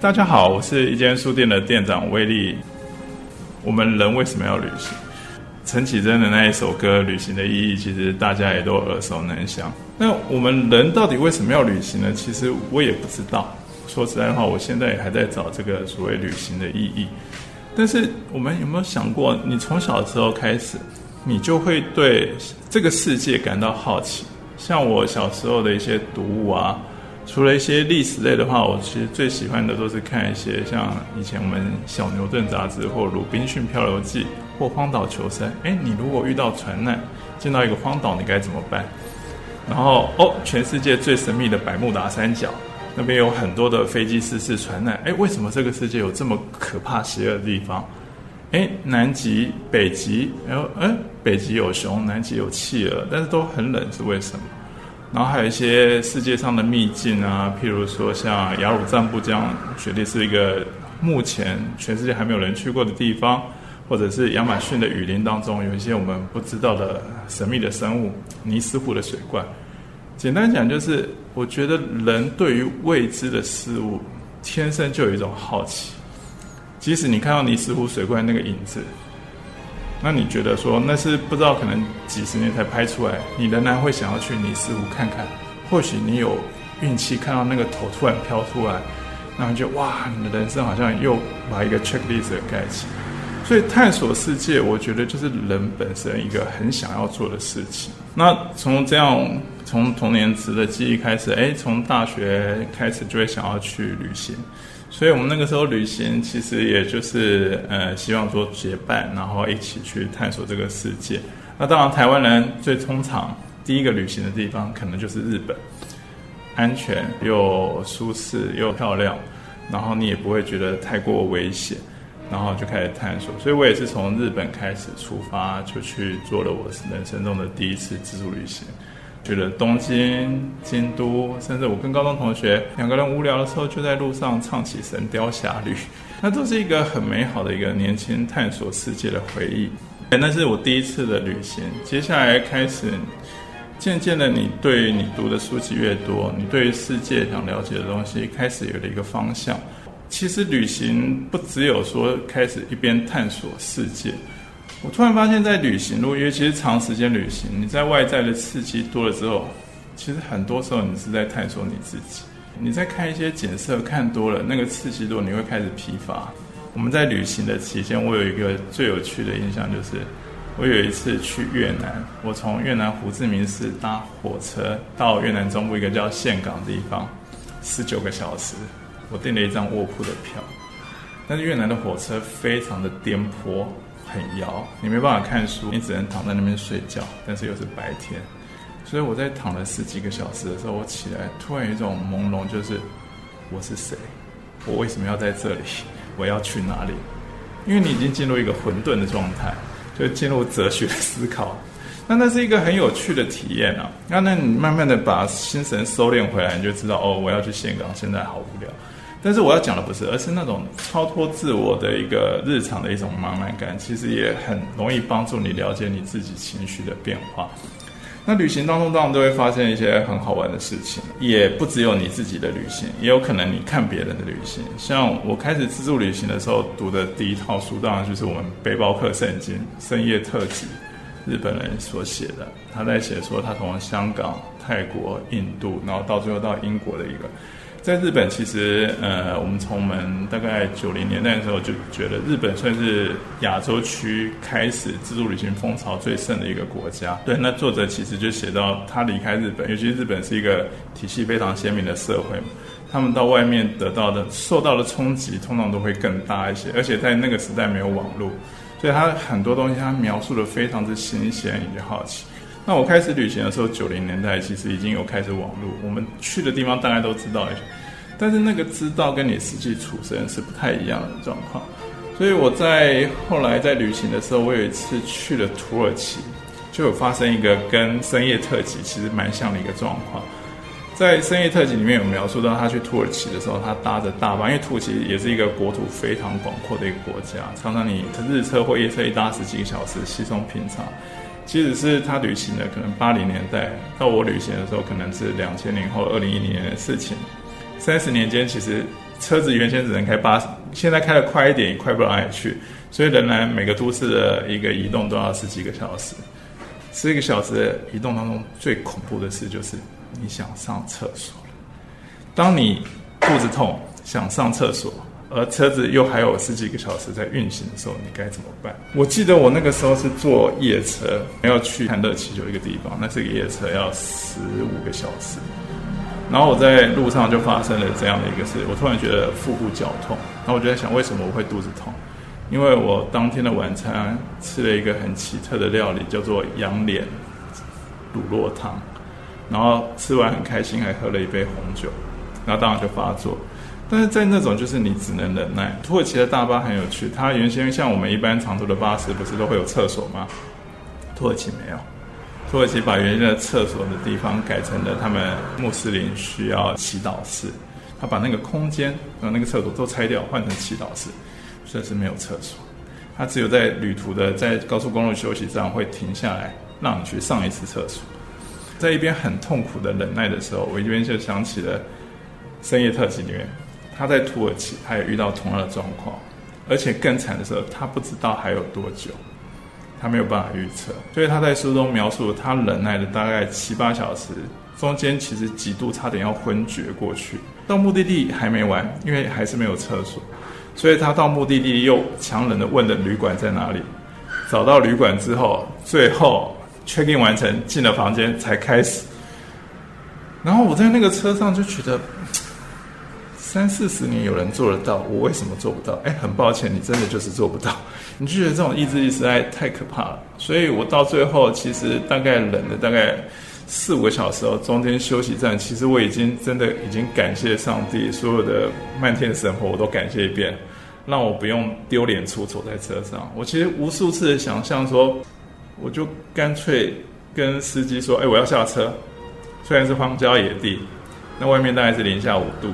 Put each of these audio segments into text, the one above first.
大家好，我是一间书店的店长威利。我们人为什么要旅行？陈綺贞的那一首歌《旅行的意义》，其实大家也都耳熟能详。那我们人到底为什么要旅行呢？其实我也不知道。说实在话，我现在也还在找这个所谓旅行的意义。但是我们有没有想过，你从小的时候开始，你就会对这个世界感到好奇？像我小时候的一些读物啊。除了一些历史类的话，我其实最喜欢的都是看一些像以前我们小牛顿杂志，或《鲁滨逊漂流记》，或《荒岛求生》。哎，你如果遇到船难，进到一个荒岛，你该怎么办？然后哦，全世界最神秘的百慕达三角，那边有很多的飞机失事船难。哎，为什么这个世界有这么可怕邪恶的地方？哎，南极、北极，然后哎，北极有熊，南极有企鹅，但是都很冷，是为什么？然后还有一些世界上的秘境啊，譬如说像雅鲁藏布江，绝对是一个目前全世界还没有人去过的地方，或者是亚马逊的雨林当中有一些我们不知道的神秘的生物，尼斯湖的水怪。简单讲就是，我觉得人对于未知的事物天生就有一种好奇，即使你看到尼斯湖水怪那个影子。那你觉得说那是不知道可能几十年才拍出来，你仍然会想要去尼斯湖看看？或许你有运气看到那个头突然飘出来，然后就哇，你的人生好像又把一个 checklist 盖起。所以探索世界，我觉得就是人本身一个很想要做的事情。那从这样从童年时的记忆开始，哎，从大学开始就会想要去旅行。所以我们那个时候旅行，其实也就是呃，希望说结伴，然后一起去探索这个世界。那当然，台湾人最通常第一个旅行的地方，可能就是日本，安全又舒适又漂亮，然后你也不会觉得太过危险，然后就开始探索。所以我也是从日本开始出发，就去做了我人生中的第一次自助旅行。去了东京、京都，甚至我跟高中同学两个人无聊的时候，就在路上唱起《神雕侠侣》，那都是一个很美好的一个年轻探索世界的回忆。那是我第一次的旅行。接下来开始，渐渐的，你对你读的书籍越多，你对于世界想了解的东西开始有了一个方向。其实旅行不只有说开始一边探索世界。我突然发现，在旅行路，因为其实长时间旅行，你在外在的刺激多了之后，其实很多时候你是在探索你自己。你在看一些景色看多了，那个刺激多，你会开始疲乏。我们在旅行的期间，我有一个最有趣的印象，就是我有一次去越南，我从越南胡志明市搭火车到越南中部一个叫岘港的地方，十九个小时，我订了一张卧铺的票，但是越南的火车非常的颠簸。很摇，你没办法看书，你只能躺在那边睡觉。但是又是白天，所以我在躺了十几个小时的时候，我起来突然有一种朦胧，就是我是谁？我为什么要在这里？我要去哪里？因为你已经进入一个混沌的状态，就进入哲学的思考。那那是一个很有趣的体验啊。那那你慢慢的把心神收敛回来，你就知道哦，我要去岘港，现在好无聊。但是我要讲的不是，而是那种超脱自我的一个日常的一种茫然感，其实也很容易帮助你了解你自己情绪的变化。那旅行当中当然都会发生一些很好玩的事情，也不只有你自己的旅行，也有可能你看别人的旅行。像我开始自助旅行的时候读的第一套书，当然就是我们背包客圣经《深夜特辑》，日本人所写的。他在写说他从香港、泰国、印度，然后到最后到英国的一个。在日本，其实呃，我们从我们大概九零年代的时候就觉得，日本算是亚洲区开始自助旅行风潮最盛的一个国家。对，那作者其实就写到，他离开日本，尤其日本是一个体系非常鲜明的社会，他们到外面得到的、受到的冲击，通常都会更大一些。而且在那个时代没有网络，所以他很多东西他描述的非常之新鲜以及好奇。那我开始旅行的时候，九零年代其实已经有开始网络，我们去的地方大概都知道一些，但是那个知道跟你实际处身是不太一样的状况。所以我在后来在旅行的时候，我有一次去了土耳其，就有发生一个跟深夜特辑其实蛮像的一个状况。在深夜特辑里面有描述到，他去土耳其的时候，他搭着大巴，因为土耳其也是一个国土非常广阔的一个国家，常常你日车或夜车一搭十几个小时，稀松平常。即使是他旅行的，可能八零年代到我旅行的时候，可能是两千年后二零一零年的事情。三十年间，其实车子原先只能开八十，现在开得快一点也快不到哪里去，所以仍然每个都市的一个移动都要十几个小时。十几个小时的移动当中，最恐怖的事就是你想上厕所。当你肚子痛想上厕所。而车子又还有十几个小时在运行的时候，你该怎么办？我记得我那个时候是坐夜车，要去看热气球一个地方，那这个夜车要十五个小时。然后我在路上就发生了这样的一个事，我突然觉得腹部绞痛，然后我就在想，为什么我会肚子痛？因为我当天的晚餐吃了一个很奇特的料理，叫做羊脸乳酪汤，然后吃完很开心，还喝了一杯红酒，然后当然就发作。但是在那种就是你只能忍耐。土耳其的大巴很有趣，它原先像我们一般长途的巴士，不是都会有厕所吗？土耳其没有，土耳其把原先的厕所的地方改成了他们穆斯林需要祈祷室，他把那个空间和那个厕所都拆掉，换成祈祷室，所以是没有厕所。他只有在旅途的在高速公路休息站会停下来，让你去上一次厕所。在一边很痛苦的忍耐的时候，我一边就想起了深夜特辑里面。他在土耳其，他也遇到同样的状况，而且更惨的时候，他不知道还有多久，他没有办法预测。所以他在书中描述，他忍耐了大概七八小时，中间其实几度差点要昏厥过去。到目的地还没完，因为还是没有厕所，所以他到目的地又强忍的问了旅馆在哪里。找到旅馆之后，最后 check in 完成，进了房间才开始。然后我在那个车上就觉得。三四十年有人做得到，我为什么做不到？哎，很抱歉，你真的就是做不到。你就觉得这种意志力实在太可怕了。所以我到最后其实大概忍了大概四五个小时，中间休息站，其实我已经真的已经感谢上帝，所有的漫天神佛我都感谢一遍，让我不用丢脸出丑在车上。我其实无数次的想象说，我就干脆跟司机说：“哎，我要下车。”虽然是荒郊野地，那外面大概是零下五度。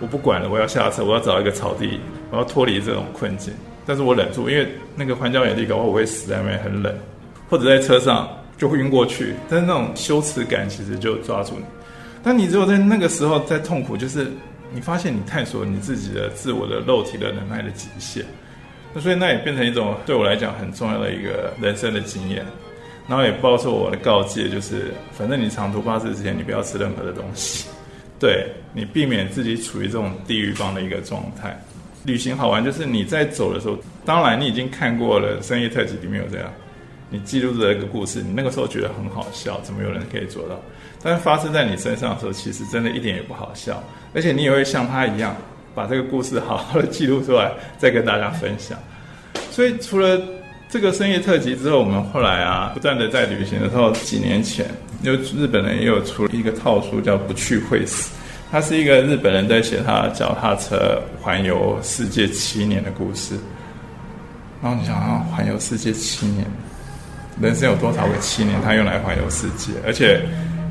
我不管了，我要下车，我要找一个草地，我要脱离这种困境。但是我忍住，因为那个荒郊野地，搞不好我会死在那边，很冷，或者在车上就会晕过去。但是那种羞耻感其实就抓住你。但你只有在那个时候在痛苦，就是你发现你探索你自己的自我的肉体的能耐的极限。那所以那也变成一种对我来讲很重要的一个人生的经验。然后也包括我的告诫，就是反正你长途巴士之前，你不要吃任何的东西。对，你避免自己处于这种地狱般的一个状态。旅行好玩，就是你在走的时候，当然你已经看过了深夜特辑里面有这样，你记录的一个故事，你那个时候觉得很好笑，怎么有人可以做到？但是发生在你身上的时候，其实真的一点也不好笑，而且你也会像他一样，把这个故事好好的记录出来，再跟大家分享。所以除了这个深夜特辑之后，我们后来啊，不断的在旅行的时候，几年前，就日本人也有出了一个套书，叫《不去会死》，他是一个日本人在写他脚踏车环游世界七年的故事。然后你想啊，环游世界七年，人生有多少个七年？他用来环游世界，而且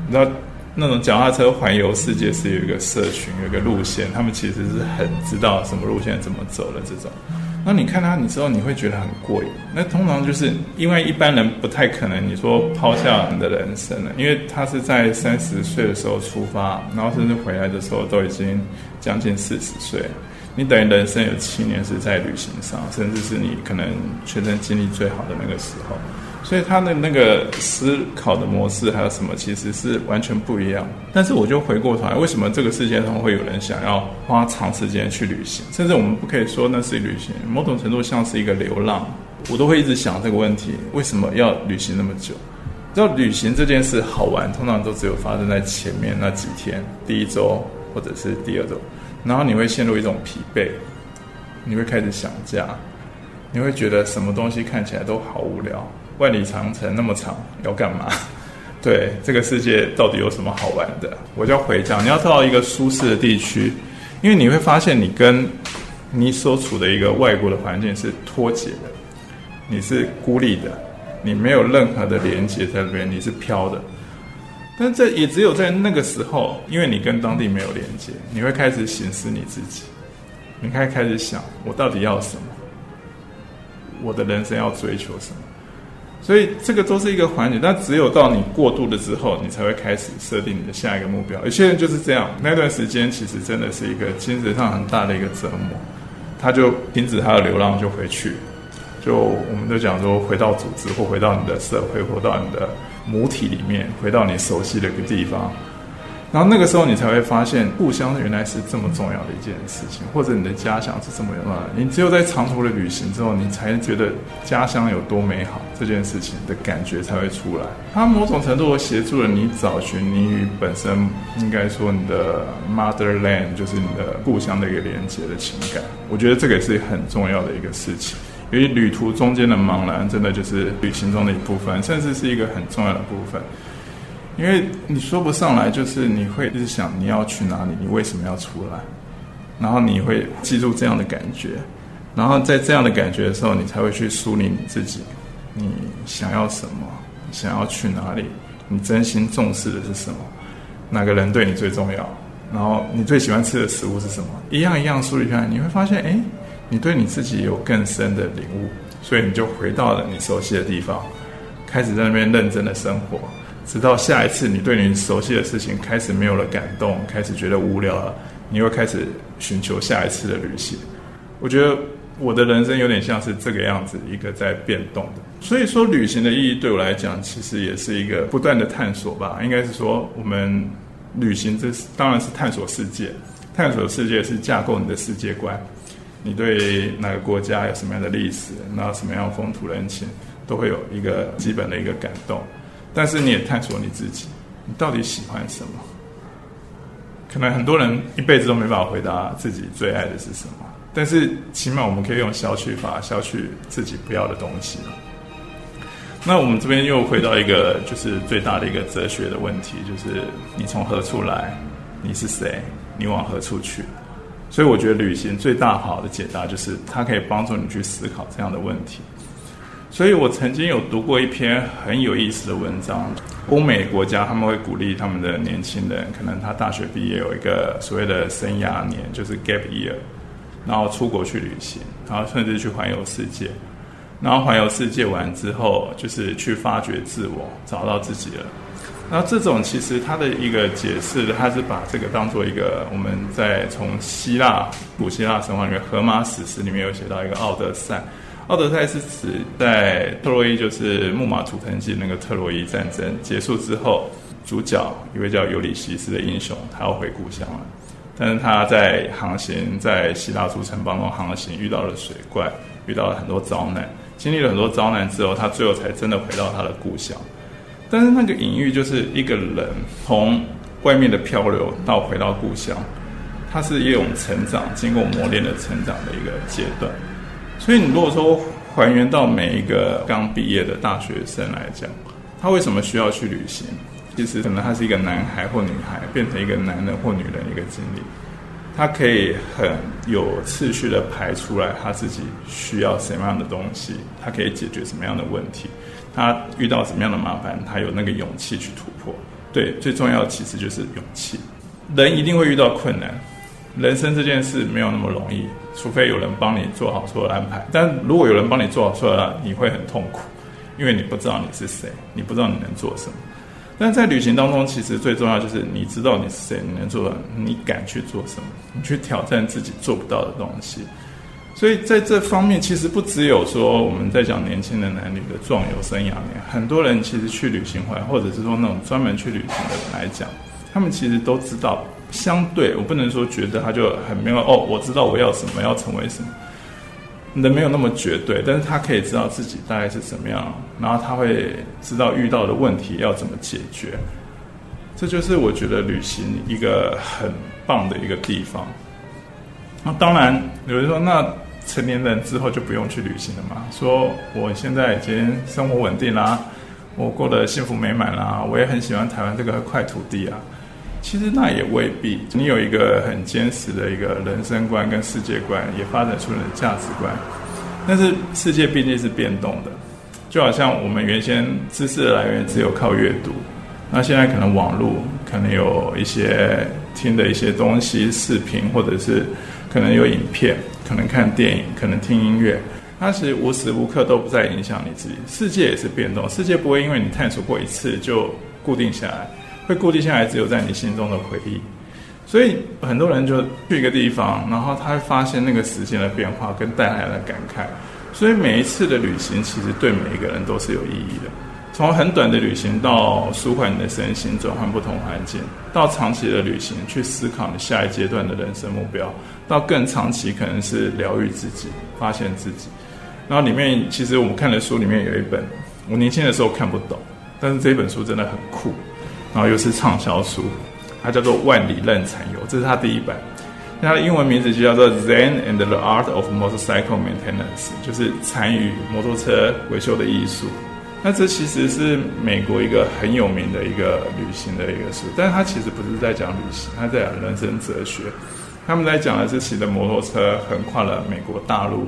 你知道那种脚踏车环游世界是有一个社群，有一个路线，他们其实是很知道什么路线怎么走的这种。那你看他，你之后你会觉得很过瘾。那通常就是因为一般人不太可能你说抛下你的人生了，因为他是在三十岁的时候出发，然后甚至回来的时候都已经将近四十岁。你等于人生有七年是在旅行上，甚至是你可能全身精力最好的那个时候。所以他的那个思考的模式还有什么，其实是完全不一样。但是我就回过头来，为什么这个世界上会有人想要花长时间去旅行？甚至我们不可以说那是旅行，某种程度像是一个流浪。我都会一直想这个问题：为什么要旅行那么久？要旅行这件事好玩，通常都只有发生在前面那几天，第一周或者是第二周，然后你会陷入一种疲惫，你会开始想家，你会觉得什么东西看起来都好无聊。万里长城那么长，要干嘛？对，这个世界到底有什么好玩的？我就要回家。你要到一个舒适的地区，因为你会发现你跟你所处的一个外国的环境是脱节的，你是孤立的，你没有任何的连接在这边，你是飘的。但这也只有在那个时候，因为你跟当地没有连接，你会开始省思你自己，你开开始想，我到底要什么？我的人生要追求什么？所以这个都是一个环节，但只有到你过度了之后，你才会开始设定你的下一个目标。有些人就是这样，那段时间其实真的是一个精神上很大的一个折磨，他就停止他的流浪，就回去，就我们都讲说回到组织或回到你的社会，或到你的母体里面，回到你熟悉的一个地方。然后那个时候，你才会发现故乡原来是这么重要的一件事情，或者你的家乡是这么重要的。你只有在长途的旅行之后，你才觉得家乡有多美好，这件事情的感觉才会出来。它某种程度协助了你找寻你与本身应该说你的 motherland，就是你的故乡的一个连接的情感。我觉得这个也是很重要的一个事情，因为旅途中间的茫然，真的就是旅行中的一部分，甚至是一个很重要的部分。因为你说不上来，就是你会一直想你要去哪里，你为什么要出来，然后你会记住这样的感觉，然后在这样的感觉的时候，你才会去梳理你自己，你想要什么，想要去哪里，你真心重视的是什么，哪个人对你最重要，然后你最喜欢吃的食物是什么，一样一样梳理下来，你会发现，哎，你对你自己有更深的领悟，所以你就回到了你熟悉的地方，开始在那边认真的生活。直到下一次，你对你熟悉的事情开始没有了感动，开始觉得无聊了，你又开始寻求下一次的旅行。我觉得我的人生有点像是这个样子，一个在变动的。所以说，旅行的意义对我来讲，其实也是一个不断的探索吧。应该是说，我们旅行这是当然是探索世界，探索世界是架构你的世界观。你对哪个国家有什么样的历史，然后什么样风土人情，都会有一个基本的一个感动。但是你也探索你自己，你到底喜欢什么？可能很多人一辈子都没办法回答自己最爱的是什么。但是起码我们可以用消去法消去自己不要的东西。那我们这边又回到一个就是最大的一个哲学的问题，就是你从何处来？你是谁？你往何处去？所以我觉得旅行最大好的解答就是它可以帮助你去思考这样的问题。所以我曾经有读过一篇很有意思的文章，欧美国家他们会鼓励他们的年轻人，可能他大学毕业有一个所谓的生涯年，就是 gap year，然后出国去旅行，然后甚至去环游世界，然后环游世界完之后，就是去发掘自我，找到自己了。然后这种其实他的一个解释，他是把这个当做一个我们在从希腊古希腊神话里面，荷马史诗里面有写到一个奥德赛。奥德赛是指在特洛伊，就是木马屠城记那个特洛伊战争结束之后，主角一位叫尤里西斯的英雄，他要回故乡了。但是他在航行在希腊诸城邦中航行，遇到了水怪，遇到了很多遭难，经历了很多遭难之后，他最后才真的回到他的故乡。但是那个隐喻就是一个人从外面的漂流到回到故乡，他是一种成长，经过磨练的成长的一个阶段。所以，你如果说还原到每一个刚毕业的大学生来讲，他为什么需要去旅行？其实可能他是一个男孩或女孩变成一个男人或女人一个经历，他可以很有次序的排出来他自己需要什么样的东西，他可以解决什么样的问题，他遇到什么样的麻烦，他有那个勇气去突破。对，最重要的其实就是勇气。人一定会遇到困难。人生这件事没有那么容易，除非有人帮你做好所有的安排。但如果有人帮你做好所有的，你会很痛苦，因为你不知道你是谁，你不知道你能做什么。但在旅行当中，其实最重要就是你知道你是谁，你能做，你敢去做什么，你去挑战自己做不到的东西。所以在这方面，其实不只有说我们在讲年轻的男女的壮游生涯面，很多人其实去旅行回来，或者是说那种专门去旅行的人来讲，他们其实都知道。相对，我不能说觉得他就很没有哦，我知道我要什么，要成为什么，人没有那么绝对，但是他可以知道自己大概是什么样，然后他会知道遇到的问题要怎么解决，这就是我觉得旅行一个很棒的一个地方。那当然有人说，那成年人之后就不用去旅行了嘛？说我现在已经生活稳定啦，我过得幸福美满啦，我也很喜欢台湾这个块土地啊。其实那也未必，你有一个很坚实的一个人生观跟世界观，也发展出了价值观。但是世界毕竟是变动的，就好像我们原先知识的来源只有靠阅读，那现在可能网络，可能有一些听的一些东西，视频，或者是可能有影片，可能看电影，可能听音乐，它其实无时无刻都不在影响你自己。世界也是变动，世界不会因为你探索过一次就固定下来，会固定下来只有在你心中的回忆。所以很多人就去一个地方，然后他会发现那个时间的变化跟带来的感慨。所以每一次的旅行，其实对每一个人都是有意义的。从很短的旅行到舒缓你的身心，转换不同环境，到长期的旅行去思考你下一阶段的人生目标，到更长期可能是疗愈自己、发现自己。然后里面其实我们看的书里面有一本，我年轻的时候看不懂，但是这本书真的很酷，然后又是畅销书，它叫做《万里任残游》，这是它第一本。它的英文名字就叫做《Zen and the Art of Motorcycle Maintenance》，就是残与摩托车维修的艺术。那这其实是美国一个很有名的一个旅行的一个书，但是它其实不是在讲旅行，它在讲人生哲学。他们在讲的是骑着摩托车横跨了美国大陆。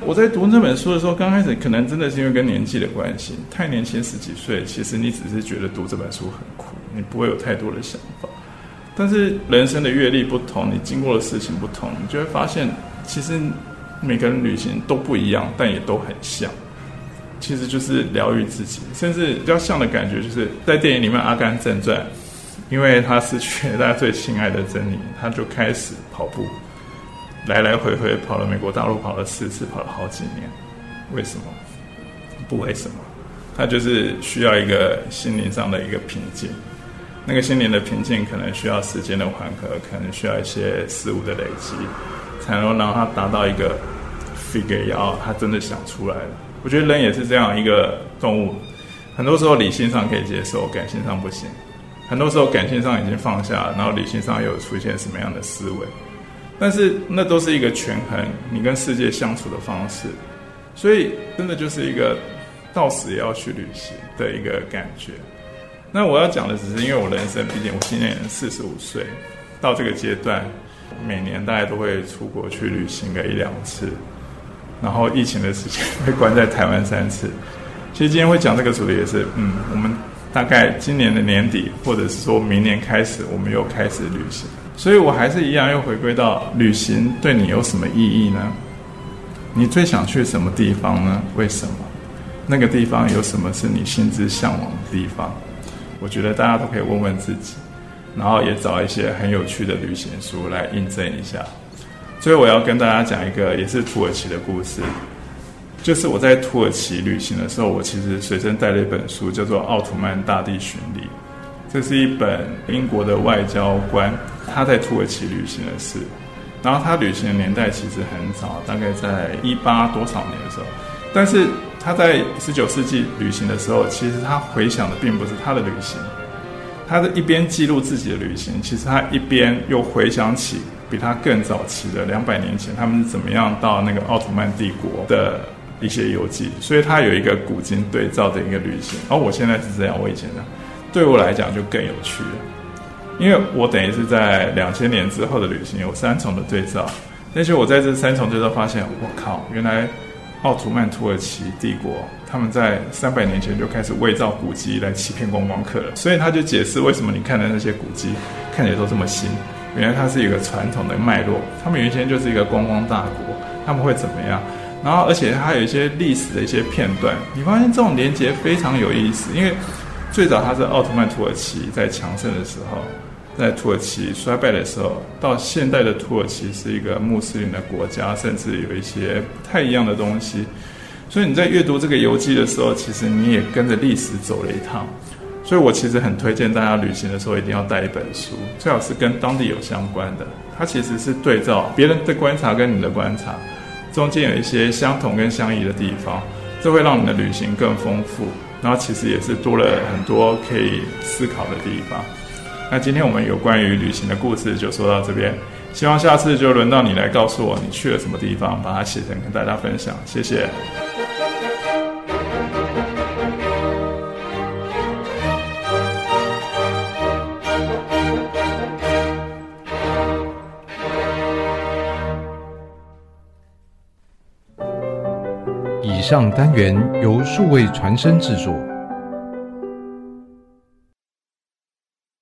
我在读这本书的时候，刚开始可能真的是因为跟年纪的关系，太年轻十几岁，其实你只是觉得读这本书很，你不会有太多的想法。但是人生的阅历不同，你经过的事情不同，你就会发现，其实每个人旅行都不一样，但也都很像。其实就是疗愈自己，甚至比较像的感觉，就是在电影里面《阿甘正传》，因为他失去了大家最亲爱的珍妮，他就开始跑步，来来回回跑了美国大陆，跑了四次，跑了好几年。为什么？不为什么，他就是需要一个心灵上的一个平静。那个心灵的平静，可能需要时间的缓和，可能需要一些事物的累积，才能让他达到一个 figure out，他真的想出来了。我觉得人也是这样一个动物，很多时候理性上可以接受，感性上不行；很多时候感性上已经放下，然后理性上又有出现什么样的思维。但是那都是一个权衡你跟世界相处的方式，所以真的就是一个到死也要去旅行的一个感觉。那我要讲的只是，因为我人生，毕竟我今年四十五岁，到这个阶段，每年大概都会出国去旅行个一两次，然后疫情的时间被关在台湾三次。其实今天会讲这个主题也是，嗯，我们大概今年的年底，或者是说明年开始，我们又开始旅行。所以我还是一样，又回归到旅行对你有什么意义呢？你最想去什么地方呢？为什么？那个地方有什么是你心之向往的地方？我觉得大家都可以问问自己，然后也找一些很有趣的旅行书来印证一下。所以我要跟大家讲一个也是土耳其的故事，就是我在土耳其旅行的时候，我其实随身带了一本书，叫做《奥图曼大地巡礼》。这是一本英国的外交官他在土耳其旅行的事，然后他旅行的年代其实很早，大概在一八多少年的时候，但是。他在十九世纪旅行的时候，其实他回想的并不是他的旅行，他的一边记录自己的旅行，其实他一边又回想起比他更早期的两百年前他们是怎么样到那个奥图曼帝国的一些游记，所以他有一个古今对照的一个旅行。而我现在是这样，我以前呢，对我来讲就更有趣了，因为我等于是在两千年之后的旅行有三重的对照，但是我在这三重对照发现，我靠，原来。奥图曼土耳其帝国，他们在三百年前就开始伪造古迹来欺骗观光客了。所以他就解释为什么你看的那些古迹看起来都这么新，原来它是一个传统的脉络。他们原先就是一个观光大国，他们会怎么样？然后而且还有一些历史的一些片段，你发现这种连结非常有意思，因为最早它是奥特曼土耳其在强盛的时候。在土耳其衰败的时候，到现代的土耳其是一个穆斯林的国家，甚至有一些不太一样的东西。所以你在阅读这个游记的时候，其实你也跟着历史走了一趟。所以我其实很推荐大家旅行的时候一定要带一本书，最好是跟当地有相关的。它其实是对照别人的观察跟你的观察，中间有一些相同跟相异的地方，这会让你的旅行更丰富。然后其实也是多了很多可以思考的地方。那今天我们有关于旅行的故事就说到这边，希望下次就轮到你来告诉我你去了什么地方，把它写成跟大家分享。谢谢。以上单元由数位传声制作。